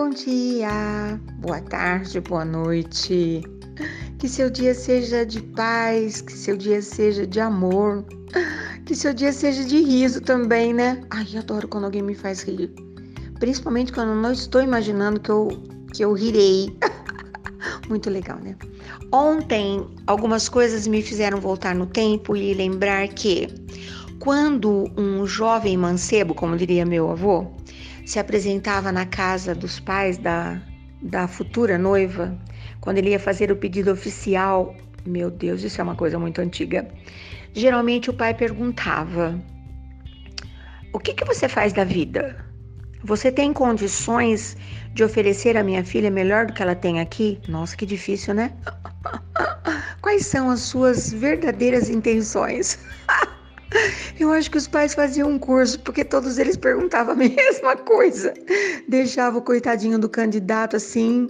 bom dia, boa tarde, boa noite. Que seu dia seja de paz, que seu dia seja de amor, que seu dia seja de riso também, né? Ai, adoro quando alguém me faz rir. Principalmente quando eu não estou imaginando que eu, que eu rirei. Muito legal, né? Ontem, algumas coisas me fizeram voltar no tempo e lembrar que quando um jovem mancebo, como diria meu avô, se apresentava na casa dos pais da, da futura noiva, quando ele ia fazer o pedido oficial, meu Deus, isso é uma coisa muito antiga. Geralmente o pai perguntava: O que, que você faz da vida? Você tem condições de oferecer à minha filha melhor do que ela tem aqui? Nossa, que difícil, né? Quais são as suas verdadeiras intenções? Eu acho que os pais faziam um curso porque todos eles perguntavam a mesma coisa. Deixava o coitadinho do candidato assim.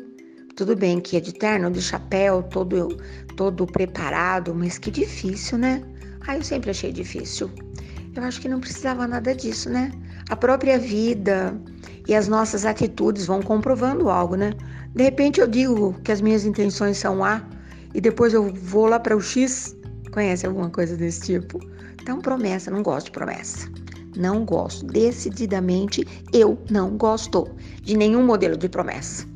Tudo bem que é de terno, de chapéu, todo, todo preparado, mas que difícil, né? Ah, eu sempre achei difícil. Eu acho que não precisava nada disso, né? A própria vida e as nossas atitudes vão comprovando algo, né? De repente eu digo que as minhas intenções são A e depois eu vou lá para o X. Conhece alguma coisa desse tipo? Então, promessa, não gosto de promessa. Não gosto. Decididamente, eu não gosto de nenhum modelo de promessa.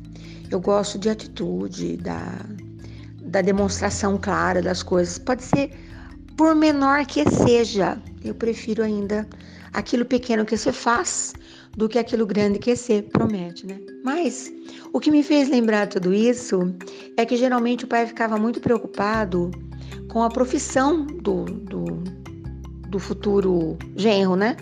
Eu gosto de atitude, da, da demonstração clara das coisas. Pode ser por menor que seja. Eu prefiro ainda aquilo pequeno que você faz do que aquilo grande que você promete, né? Mas o que me fez lembrar tudo isso é que geralmente o pai ficava muito preocupado com a profissão do, do do futuro genro, né?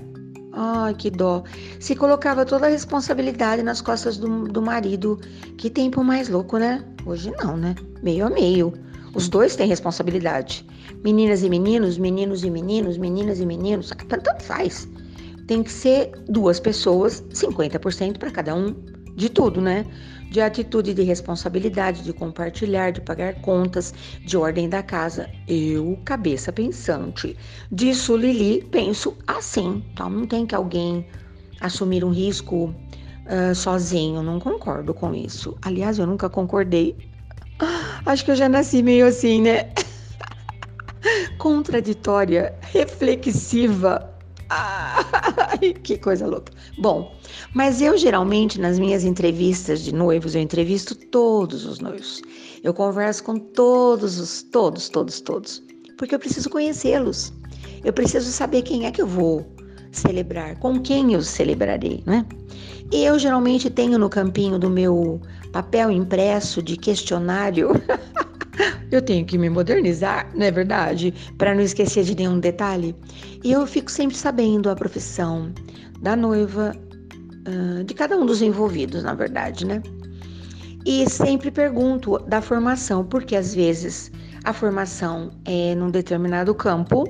Ai, que dó. Se colocava toda a responsabilidade nas costas do, do marido. Que tempo mais louco, né? Hoje não, né? Meio a meio. Os dois têm responsabilidade. Meninas e meninos, meninos e meninos, meninas e meninos. Tanto faz. Tem que ser duas pessoas, 50% para cada um. De tudo, né? de atitude de responsabilidade, de compartilhar, de pagar contas, de ordem da casa. Eu, cabeça pensante. Disso, Lili, penso assim. Então, não tem que alguém assumir um risco uh, sozinho. Não concordo com isso. Aliás, eu nunca concordei. Acho que eu já nasci meio assim, né? Contraditória, reflexiva Ai, que coisa louca. Bom, mas eu geralmente nas minhas entrevistas de noivos, eu entrevisto todos os noivos. Eu converso com todos os, todos, todos, todos, porque eu preciso conhecê-los. Eu preciso saber quem é que eu vou celebrar, com quem eu celebrarei, né? E eu geralmente tenho no campinho do meu papel impresso de questionário Eu tenho que me modernizar, não é verdade? Para não esquecer de nenhum detalhe. E eu fico sempre sabendo a profissão da noiva, de cada um dos envolvidos, na verdade, né? E sempre pergunto da formação, porque às vezes a formação é num determinado campo,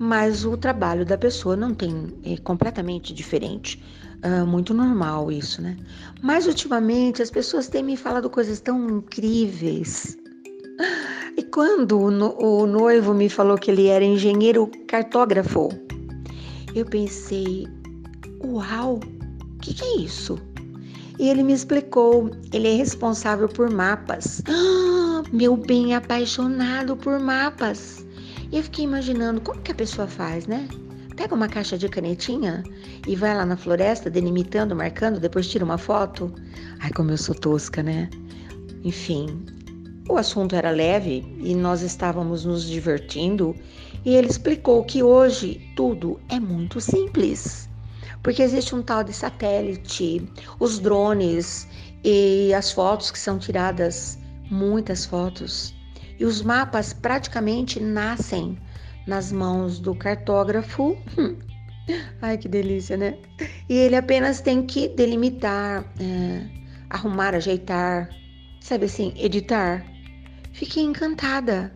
mas o trabalho da pessoa não tem, é completamente diferente. Uh, muito normal isso, né? Mas ultimamente as pessoas têm me falado coisas tão incríveis e quando o noivo me falou que ele era engenheiro cartógrafo, eu pensei: uau, o que, que é isso? E ele me explicou: ele é responsável por mapas. Ah, meu bem apaixonado por mapas. E eu fiquei imaginando como que a pessoa faz, né? Pega uma caixa de canetinha e vai lá na floresta delimitando, marcando, depois tira uma foto. Ai, como eu sou tosca, né? Enfim, o assunto era leve e nós estávamos nos divertindo, e ele explicou que hoje tudo é muito simples. Porque existe um tal de satélite, os drones e as fotos que são tiradas, muitas fotos. E os mapas praticamente nascem nas mãos do cartógrafo. Ai, que delícia, né? E ele apenas tem que delimitar, é, arrumar, ajeitar, sabe assim, editar Fiquei encantada.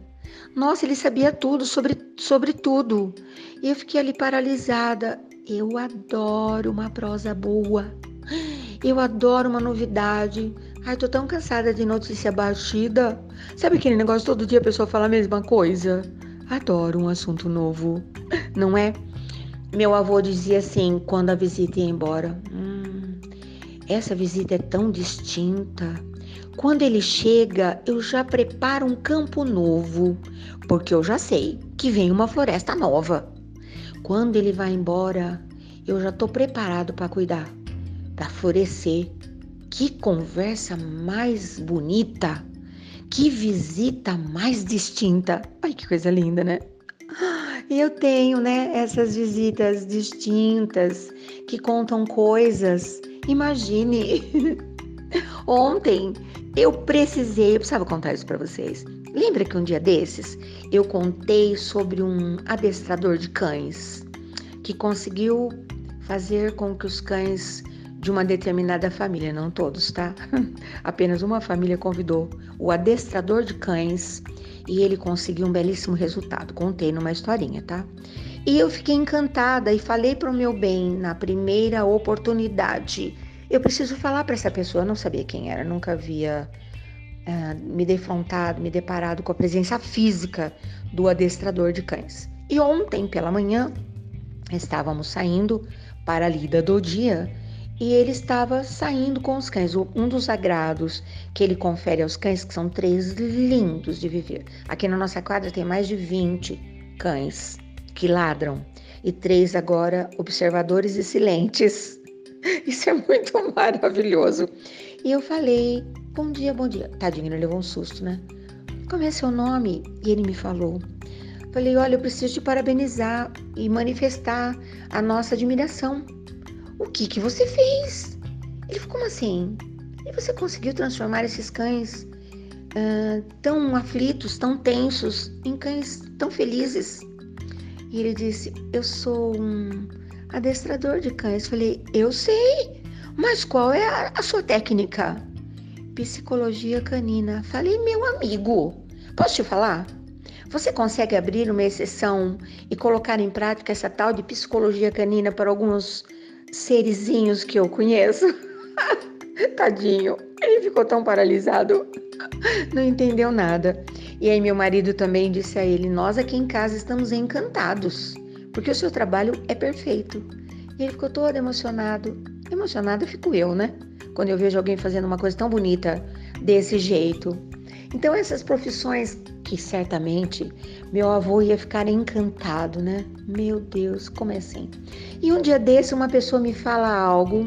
Nossa, ele sabia tudo sobre, sobre tudo. E eu fiquei ali paralisada. Eu adoro uma prosa boa. Eu adoro uma novidade. Ai, tô tão cansada de notícia batida. Sabe aquele negócio todo dia a pessoa fala a mesma coisa? Adoro um assunto novo, não é? Meu avô dizia assim quando a visita ia embora: hum, essa visita é tão distinta. Quando ele chega, eu já preparo um campo novo, porque eu já sei que vem uma floresta nova. Quando ele vai embora, eu já estou preparado para cuidar, para florescer. Que conversa mais bonita! Que visita mais distinta! Ai, que coisa linda, né? E eu tenho, né, essas visitas distintas que contam coisas. Imagine, ontem eu precisei, eu precisava contar isso para vocês. Lembra que um dia desses eu contei sobre um adestrador de cães que conseguiu fazer com que os cães de uma determinada família, não todos, tá? Apenas uma família convidou o adestrador de cães e ele conseguiu um belíssimo resultado. Contei numa historinha, tá? E eu fiquei encantada e falei para o meu bem na primeira oportunidade. Eu preciso falar para essa pessoa. Eu não sabia quem era, nunca havia uh, me defrontado, me deparado com a presença física do adestrador de cães. E ontem pela manhã estávamos saindo para a lida do dia e ele estava saindo com os cães. Um dos agrados que ele confere aos cães, que são três lindos de viver. Aqui na nossa quadra tem mais de 20 cães que ladram e três agora observadores excelentes. Isso é muito maravilhoso. E eu falei: Bom dia, bom dia. Tadinho, ele levou um susto, né? Como é seu nome? E ele me falou. Falei: Olha, eu preciso te parabenizar e manifestar a nossa admiração o que que você fez? Ele ficou como assim? E você conseguiu transformar esses cães uh, tão aflitos, tão tensos, em cães tão felizes? E ele disse: Eu sou um adestrador de cães. Falei: Eu sei, mas qual é a, a sua técnica? Psicologia canina. Falei: Meu amigo, posso te falar? Você consegue abrir uma exceção e colocar em prática essa tal de psicologia canina para alguns serizinhos que eu conheço. Tadinho, ele ficou tão paralisado, não entendeu nada. E aí meu marido também disse a ele: Nós aqui em casa estamos encantados, porque o seu trabalho é perfeito. E ele ficou todo emocionado. Emocionada fico eu, né? Quando eu vejo alguém fazendo uma coisa tão bonita desse jeito. Então essas profissões que certamente meu avô ia ficar encantado, né? Meu Deus, como é assim? E um dia desse uma pessoa me fala algo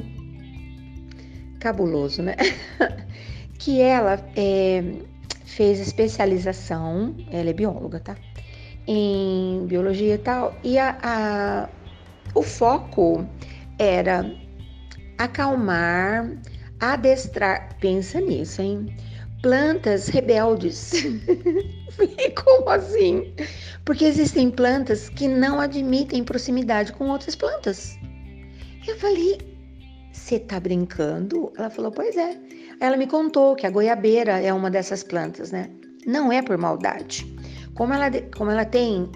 cabuloso, né? que ela é, fez especialização, ela é bióloga, tá? Em biologia e tal, e a, a o foco era acalmar, adestrar, pensa nisso, hein? plantas rebeldes. Como assim? Porque existem plantas que não admitem proximidade com outras plantas. Eu falei, você tá brincando? Ela falou, pois é. Ela me contou que a goiabeira é uma dessas plantas, né? Não é por maldade. Como ela, como ela tem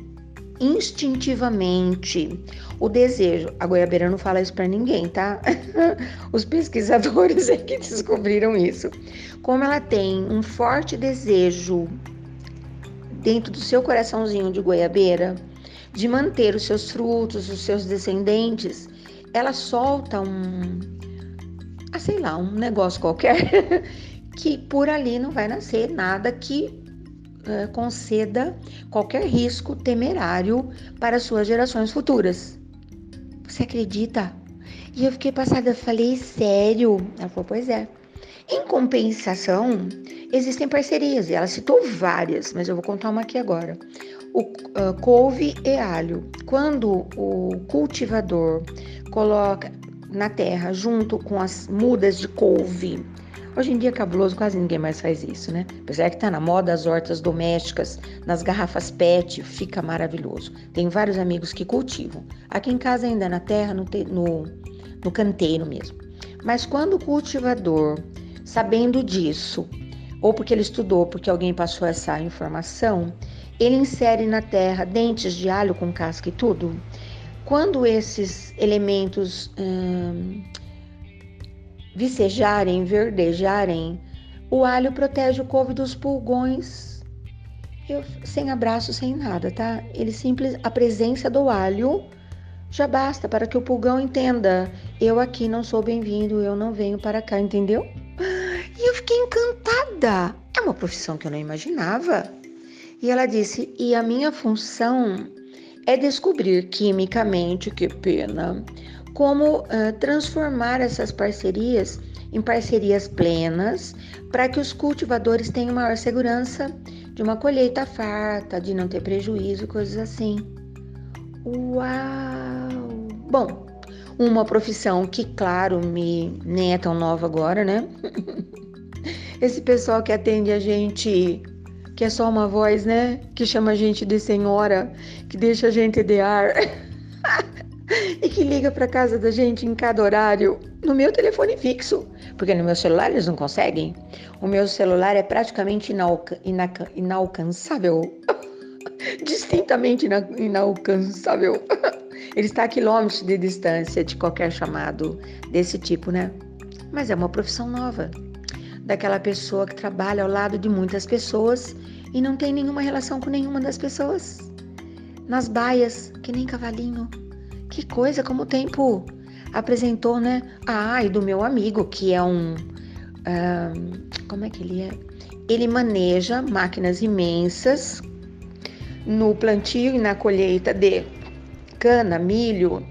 instintivamente o desejo. A goiabeira não fala isso para ninguém, tá? Os pesquisadores é que descobriram isso. Como ela tem um forte desejo dentro do seu coraçãozinho de goiabeira de manter os seus frutos, os seus descendentes, ela solta um, ah, sei lá, um negócio qualquer que por ali não vai nascer nada que uh, conceda qualquer risco temerário para suas gerações futuras. Você acredita? E eu fiquei passada, falei, sério? Ela falou, pois é. Em compensação, existem parcerias, e ela citou várias, mas eu vou contar uma aqui agora. O uh, couve e alho. Quando o cultivador coloca na terra junto com as mudas de couve Hoje em dia, cabuloso, quase ninguém mais faz isso, né? Apesar que tá na moda as hortas domésticas, nas garrafas PET, fica maravilhoso. Tem vários amigos que cultivam. Aqui em casa, ainda na terra, no, no, no canteiro mesmo. Mas quando o cultivador, sabendo disso, ou porque ele estudou, porque alguém passou essa informação, ele insere na terra dentes de alho com casca e tudo. Quando esses elementos hum, vicejarem, verdejarem, o alho protege o couve dos pulgões. Eu, sem abraço, sem nada, tá? Ele simples, a presença do alho Já basta para que o pulgão entenda: eu aqui não sou bem-vindo, eu não venho para cá, entendeu? E eu fiquei encantada. É uma profissão que eu não imaginava. E ela disse: e a minha função é descobrir quimicamente, que pena, como uh, transformar essas parcerias em parcerias plenas para que os cultivadores tenham maior segurança de uma colheita farta, de não ter prejuízo, coisas assim. Uau! Bom, uma profissão que, claro, me nem é tão nova agora, né? Esse pessoal que atende a gente, que é só uma voz, né? Que chama a gente de senhora, que deixa a gente de ar. e que liga para casa da gente em cada horário no meu telefone fixo, porque no meu celular eles não conseguem. O meu celular é praticamente inalca inalca inalcançável. Distintamente ina inalcançável. Ele está a quilômetros de distância de qualquer chamado desse tipo, né? Mas é uma profissão nova. Daquela pessoa que trabalha ao lado de muitas pessoas e não tem nenhuma relação com nenhuma das pessoas. Nas baias, que nem cavalinho. Que coisa, como o tempo apresentou, né? Ah, e do meu amigo, que é um. um como é que ele é? Ele maneja máquinas imensas no plantio e na colheita de cana, milho.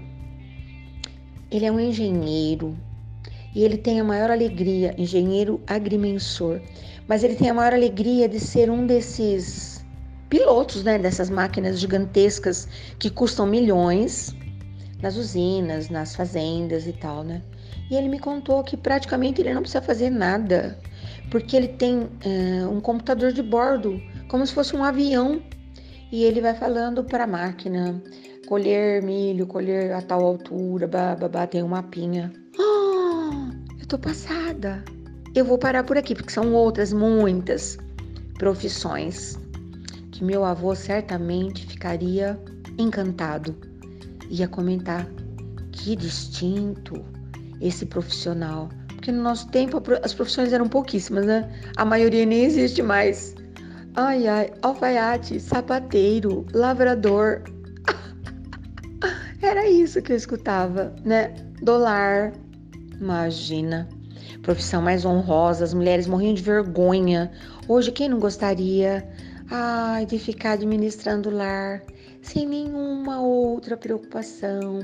Ele é um engenheiro e ele tem a maior alegria, engenheiro agrimensor, mas ele tem a maior alegria de ser um desses pilotos, né, dessas máquinas gigantescas que custam milhões nas usinas, nas fazendas e tal, né? E ele me contou que praticamente ele não precisa fazer nada, porque ele tem uh, um computador de bordo, como se fosse um avião, e ele vai falando para a máquina colher milho, colher a tal altura, babá, tem um mapinha. Oh, eu tô passada. Eu vou parar por aqui, porque são outras muitas profissões que meu avô certamente ficaria encantado ia comentar que distinto esse profissional. Porque no nosso tempo as profissões eram pouquíssimas, né? A maioria nem existe mais. Ai, ai, alfaiate, sapateiro, lavrador. Era isso que eu escutava, né? Dolar. Imagina. Profissão mais honrosa, as mulheres morriam de vergonha. Hoje, quem não gostaria? Ai, de ficar administrando lar, sem nenhuma outra preocupação.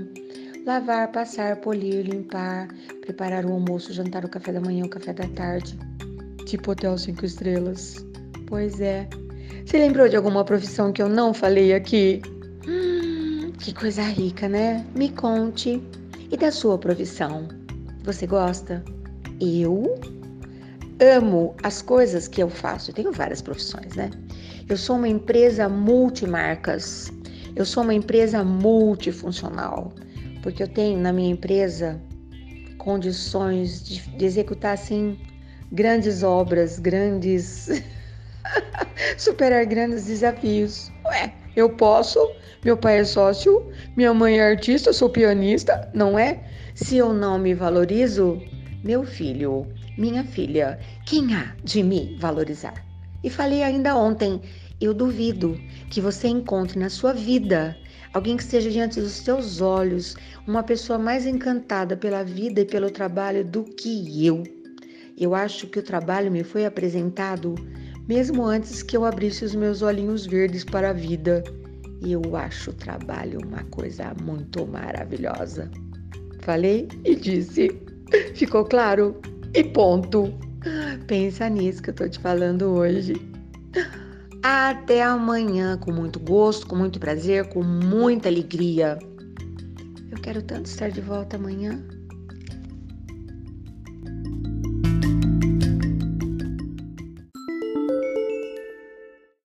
Lavar, passar, polir, limpar, preparar o almoço, jantar, o café da manhã, o café da tarde. Tipo hotel cinco estrelas. Pois é. Você lembrou de alguma profissão que eu não falei aqui? Hum, que coisa rica, né? Me conte. E da sua profissão? Você gosta? Eu amo as coisas que eu faço. Eu tenho várias profissões, né? Eu sou uma empresa multimarcas. Eu sou uma empresa multifuncional, porque eu tenho na minha empresa condições de, de executar assim grandes obras, grandes superar grandes desafios. Ué, eu posso? Meu pai é sócio, minha mãe é artista, sou pianista, não é? Se eu não me valorizo, meu filho, minha filha, quem há de me valorizar? E falei ainda ontem, eu duvido que você encontre na sua vida alguém que esteja diante dos seus olhos, uma pessoa mais encantada pela vida e pelo trabalho do que eu. Eu acho que o trabalho me foi apresentado mesmo antes que eu abrisse os meus olhinhos verdes para a vida. E eu acho o trabalho uma coisa muito maravilhosa. Falei e disse. Ficou claro? E ponto. Pensa nisso que eu tô te falando hoje. Até amanhã, com muito gosto, com muito prazer, com muita alegria. Eu quero tanto estar de volta amanhã.